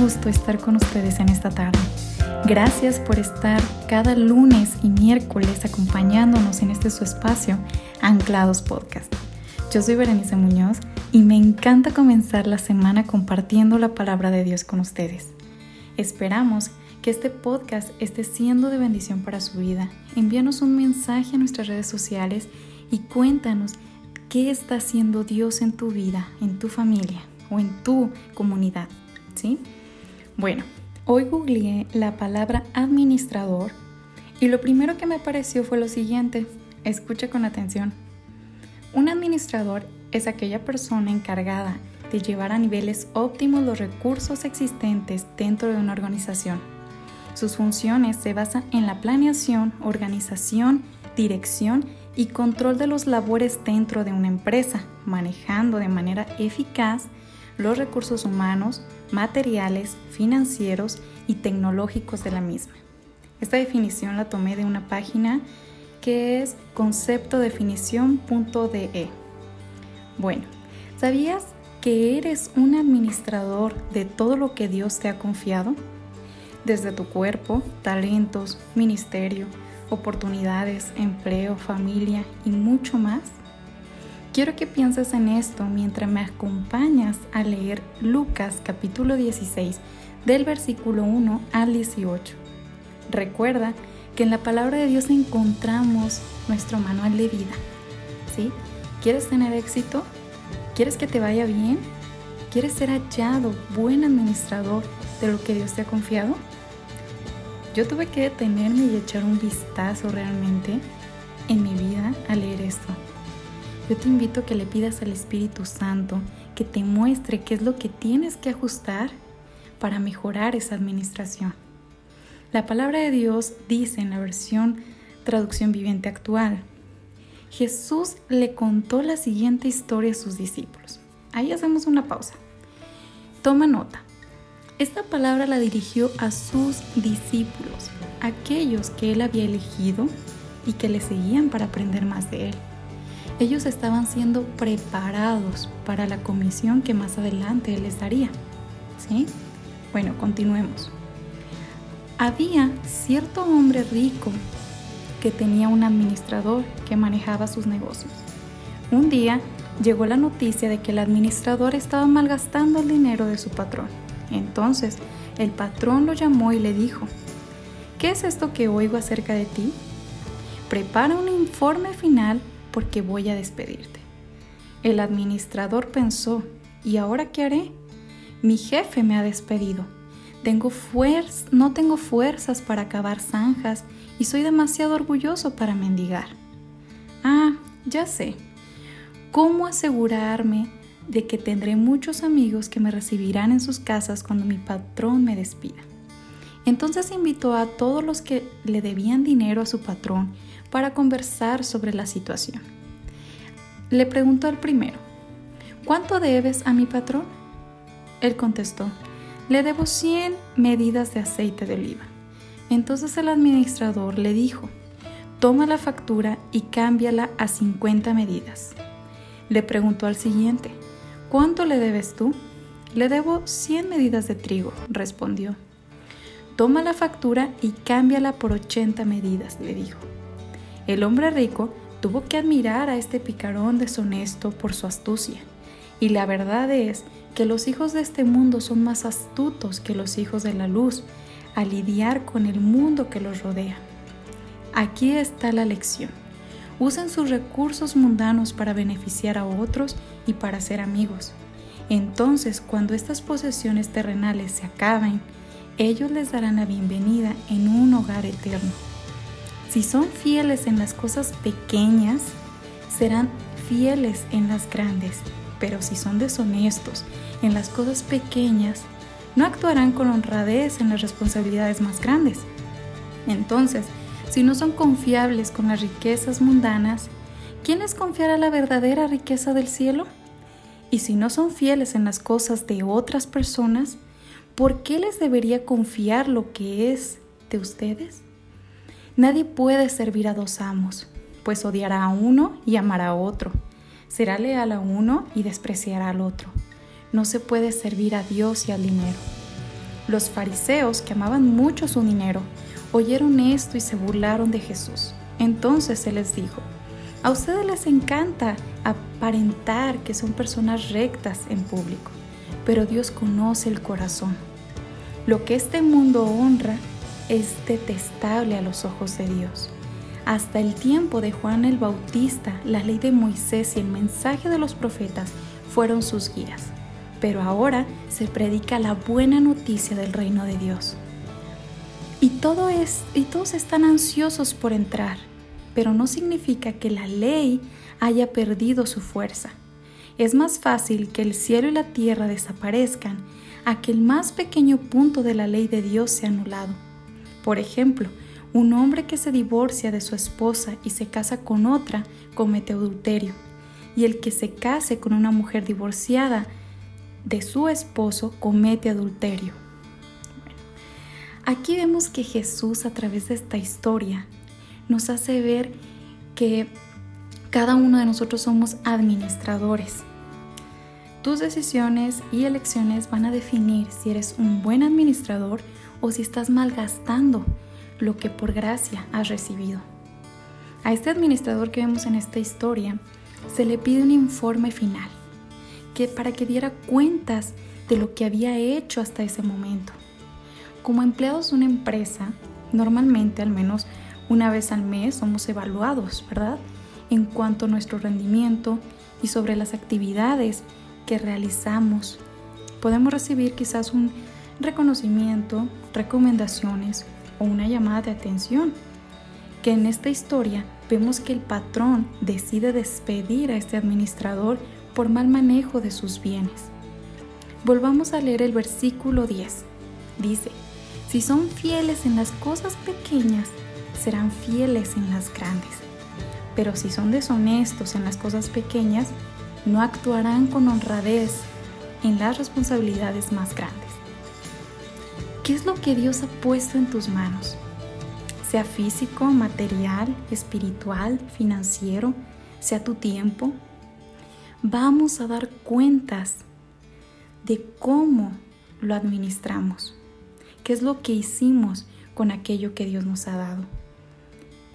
gusto estar con ustedes en esta tarde. Gracias por estar cada lunes y miércoles acompañándonos en este su espacio, Anclados Podcast. Yo soy Berenice Muñoz y me encanta comenzar la semana compartiendo la palabra de Dios con ustedes. Esperamos que este podcast esté siendo de bendición para su vida. Envíanos un mensaje a nuestras redes sociales y cuéntanos qué está haciendo Dios en tu vida, en tu familia o en tu comunidad, ¿sí? Bueno, hoy googleé la palabra administrador y lo primero que me apareció fue lo siguiente. Escucha con atención. Un administrador es aquella persona encargada de llevar a niveles óptimos los recursos existentes dentro de una organización. Sus funciones se basan en la planeación, organización, dirección y control de los labores dentro de una empresa, manejando de manera eficaz los recursos humanos, materiales, financieros y tecnológicos de la misma. Esta definición la tomé de una página que es conceptodefinición.de. Bueno, ¿sabías que eres un administrador de todo lo que Dios te ha confiado? Desde tu cuerpo, talentos, ministerio, oportunidades, empleo, familia y mucho más. Quiero que pienses en esto mientras me acompañas a leer Lucas capítulo 16 del versículo 1 al 18. Recuerda que en la palabra de Dios encontramos nuestro manual de vida. ¿Sí? ¿Quieres tener éxito? ¿Quieres que te vaya bien? ¿Quieres ser hallado buen administrador de lo que Dios te ha confiado? Yo tuve que detenerme y echar un vistazo realmente en mi vida al leer esto yo te invito a que le pidas al Espíritu Santo que te muestre qué es lo que tienes que ajustar para mejorar esa administración. La palabra de Dios dice en la versión traducción viviente actual, Jesús le contó la siguiente historia a sus discípulos. Ahí hacemos una pausa. Toma nota. Esta palabra la dirigió a sus discípulos, aquellos que él había elegido y que le seguían para aprender más de él. Ellos estaban siendo preparados para la comisión que más adelante Él les daría. ¿Sí? Bueno, continuemos. Había cierto hombre rico que tenía un administrador que manejaba sus negocios. Un día llegó la noticia de que el administrador estaba malgastando el dinero de su patrón. Entonces el patrón lo llamó y le dijo, ¿qué es esto que oigo acerca de ti? Prepara un informe final porque voy a despedirte. El administrador pensó, ¿y ahora qué haré? Mi jefe me ha despedido. Tengo no tengo fuerzas para cavar zanjas y soy demasiado orgulloso para mendigar. Ah, ya sé. ¿Cómo asegurarme de que tendré muchos amigos que me recibirán en sus casas cuando mi patrón me despida? Entonces invitó a todos los que le debían dinero a su patrón para conversar sobre la situación. Le preguntó al primero, ¿cuánto debes a mi patrón? Él contestó, le debo 100 medidas de aceite de oliva. Entonces el administrador le dijo, toma la factura y cámbiala a 50 medidas. Le preguntó al siguiente, ¿cuánto le debes tú? Le debo 100 medidas de trigo, respondió. Toma la factura y cámbiala por 80 medidas, le dijo. El hombre rico tuvo que admirar a este picarón deshonesto por su astucia. Y la verdad es que los hijos de este mundo son más astutos que los hijos de la luz a lidiar con el mundo que los rodea. Aquí está la lección. Usen sus recursos mundanos para beneficiar a otros y para ser amigos. Entonces, cuando estas posesiones terrenales se acaben, ellos les darán la bienvenida en un hogar eterno. Si son fieles en las cosas pequeñas, serán fieles en las grandes. Pero si son deshonestos en las cosas pequeñas, no actuarán con honradez en las responsabilidades más grandes. Entonces, si no son confiables con las riquezas mundanas, ¿quién les confiará la verdadera riqueza del cielo? Y si no son fieles en las cosas de otras personas, ¿por qué les debería confiar lo que es de ustedes? Nadie puede servir a dos amos, pues odiará a uno y amará a otro. Será leal a uno y despreciará al otro. no se puede servir a Dios y al dinero. Los fariseos, que amaban mucho su dinero, oyeron esto y se burlaron de Jesús. Entonces se les dijo, a ustedes les encanta aparentar que son personas rectas en público, pero Dios conoce el corazón. Lo que este mundo honra es detestable a los ojos de Dios. Hasta el tiempo de Juan el Bautista, la ley de Moisés y el mensaje de los profetas fueron sus guías, pero ahora se predica la buena noticia del reino de Dios. Y, todo es, y todos están ansiosos por entrar, pero no significa que la ley haya perdido su fuerza. Es más fácil que el cielo y la tierra desaparezcan a que el más pequeño punto de la ley de Dios sea anulado. Por ejemplo, un hombre que se divorcia de su esposa y se casa con otra comete adulterio, y el que se case con una mujer divorciada de su esposo comete adulterio. Aquí vemos que Jesús a través de esta historia nos hace ver que cada uno de nosotros somos administradores. Tus decisiones y elecciones van a definir si eres un buen administrador o si estás malgastando lo que por gracia has recibido. A este administrador que vemos en esta historia se le pide un informe final que para que diera cuentas de lo que había hecho hasta ese momento. Como empleados de una empresa, normalmente al menos una vez al mes somos evaluados, ¿verdad? En cuanto a nuestro rendimiento y sobre las actividades que realizamos. Podemos recibir quizás un reconocimiento, recomendaciones o una llamada de atención. Que en esta historia vemos que el patrón decide despedir a este administrador por mal manejo de sus bienes. Volvamos a leer el versículo 10. Dice, si son fieles en las cosas pequeñas, serán fieles en las grandes. Pero si son deshonestos en las cosas pequeñas, no actuarán con honradez en las responsabilidades más grandes. ¿Qué es lo que Dios ha puesto en tus manos? Sea físico, material, espiritual, financiero, sea tu tiempo. Vamos a dar cuentas de cómo lo administramos, qué es lo que hicimos con aquello que Dios nos ha dado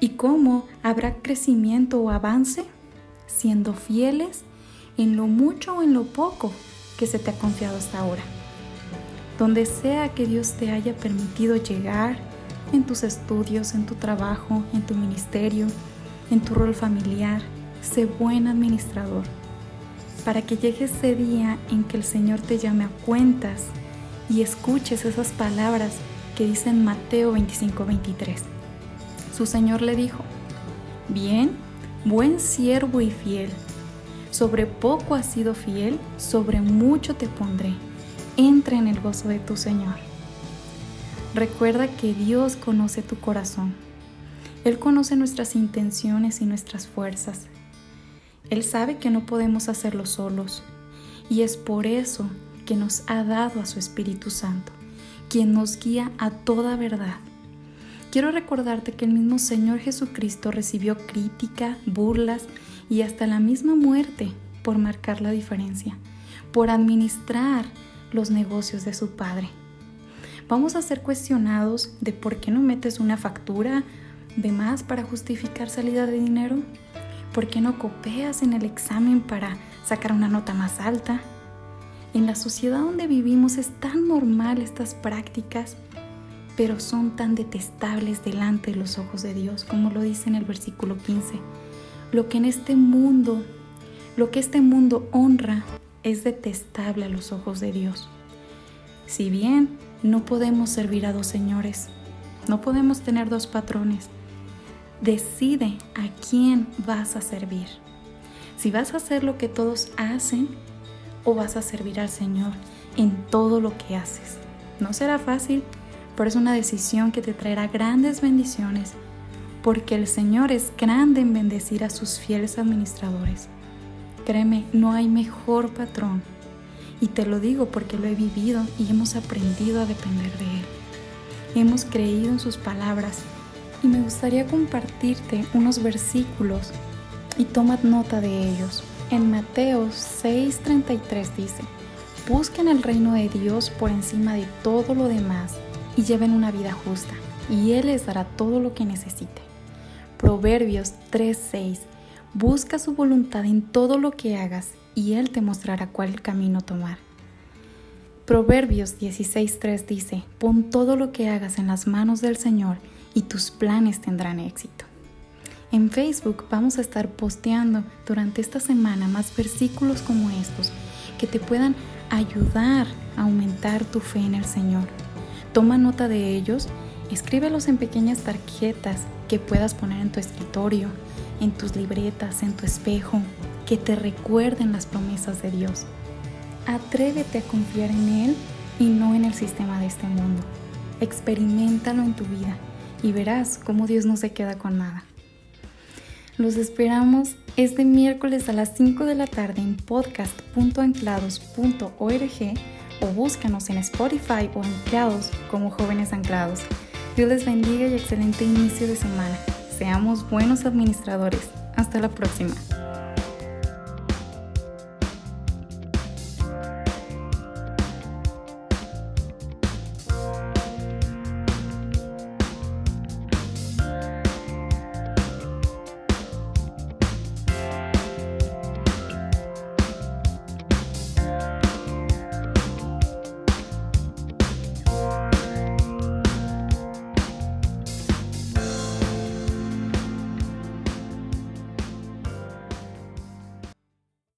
y cómo habrá crecimiento o avance siendo fieles en lo mucho o en lo poco que se te ha confiado hasta ahora donde sea que Dios te haya permitido llegar en tus estudios, en tu trabajo, en tu ministerio, en tu rol familiar, sé buen administrador, para que llegue ese día en que el Señor te llame a cuentas y escuches esas palabras que dicen Mateo 25-23. Su Señor le dijo, bien, buen siervo y fiel, sobre poco has sido fiel, sobre mucho te pondré entra en el gozo de tu Señor. Recuerda que Dios conoce tu corazón. Él conoce nuestras intenciones y nuestras fuerzas. Él sabe que no podemos hacerlo solos y es por eso que nos ha dado a su Espíritu Santo, quien nos guía a toda verdad. Quiero recordarte que el mismo Señor Jesucristo recibió crítica, burlas y hasta la misma muerte por marcar la diferencia, por administrar los negocios de su padre. Vamos a ser cuestionados de por qué no metes una factura de más para justificar salida de dinero. ¿Por qué no copias en el examen para sacar una nota más alta? En la sociedad donde vivimos es tan normal estas prácticas, pero son tan detestables delante de los ojos de Dios, como lo dice en el versículo 15. Lo que en este mundo, lo que este mundo honra, es detestable a los ojos de Dios. Si bien no podemos servir a dos señores, no podemos tener dos patrones, decide a quién vas a servir. Si vas a hacer lo que todos hacen o vas a servir al Señor en todo lo que haces. No será fácil, pero es una decisión que te traerá grandes bendiciones, porque el Señor es grande en bendecir a sus fieles administradores. Créeme, no hay mejor patrón. Y te lo digo porque lo he vivido y hemos aprendido a depender de Él. Hemos creído en sus palabras y me gustaría compartirte unos versículos y toma nota de ellos. En Mateo 6:33 dice, Busquen el reino de Dios por encima de todo lo demás y lleven una vida justa, y Él les dará todo lo que necesite. Proverbios 3:6 Busca su voluntad en todo lo que hagas y Él te mostrará cuál camino tomar. Proverbios 16:3 dice, pon todo lo que hagas en las manos del Señor y tus planes tendrán éxito. En Facebook vamos a estar posteando durante esta semana más versículos como estos que te puedan ayudar a aumentar tu fe en el Señor. Toma nota de ellos, escríbelos en pequeñas tarjetas que puedas poner en tu escritorio, en tus libretas, en tu espejo, que te recuerden las promesas de Dios. Atrévete a confiar en Él y no en el sistema de este mundo. Experimentalo en tu vida y verás cómo Dios no se queda con nada. Los esperamos este miércoles a las 5 de la tarde en podcast.anclados.org o búscanos en Spotify o Anclados como Jóvenes Anclados. Dios les bendiga y excelente inicio de semana. Seamos buenos administradores. Hasta la próxima.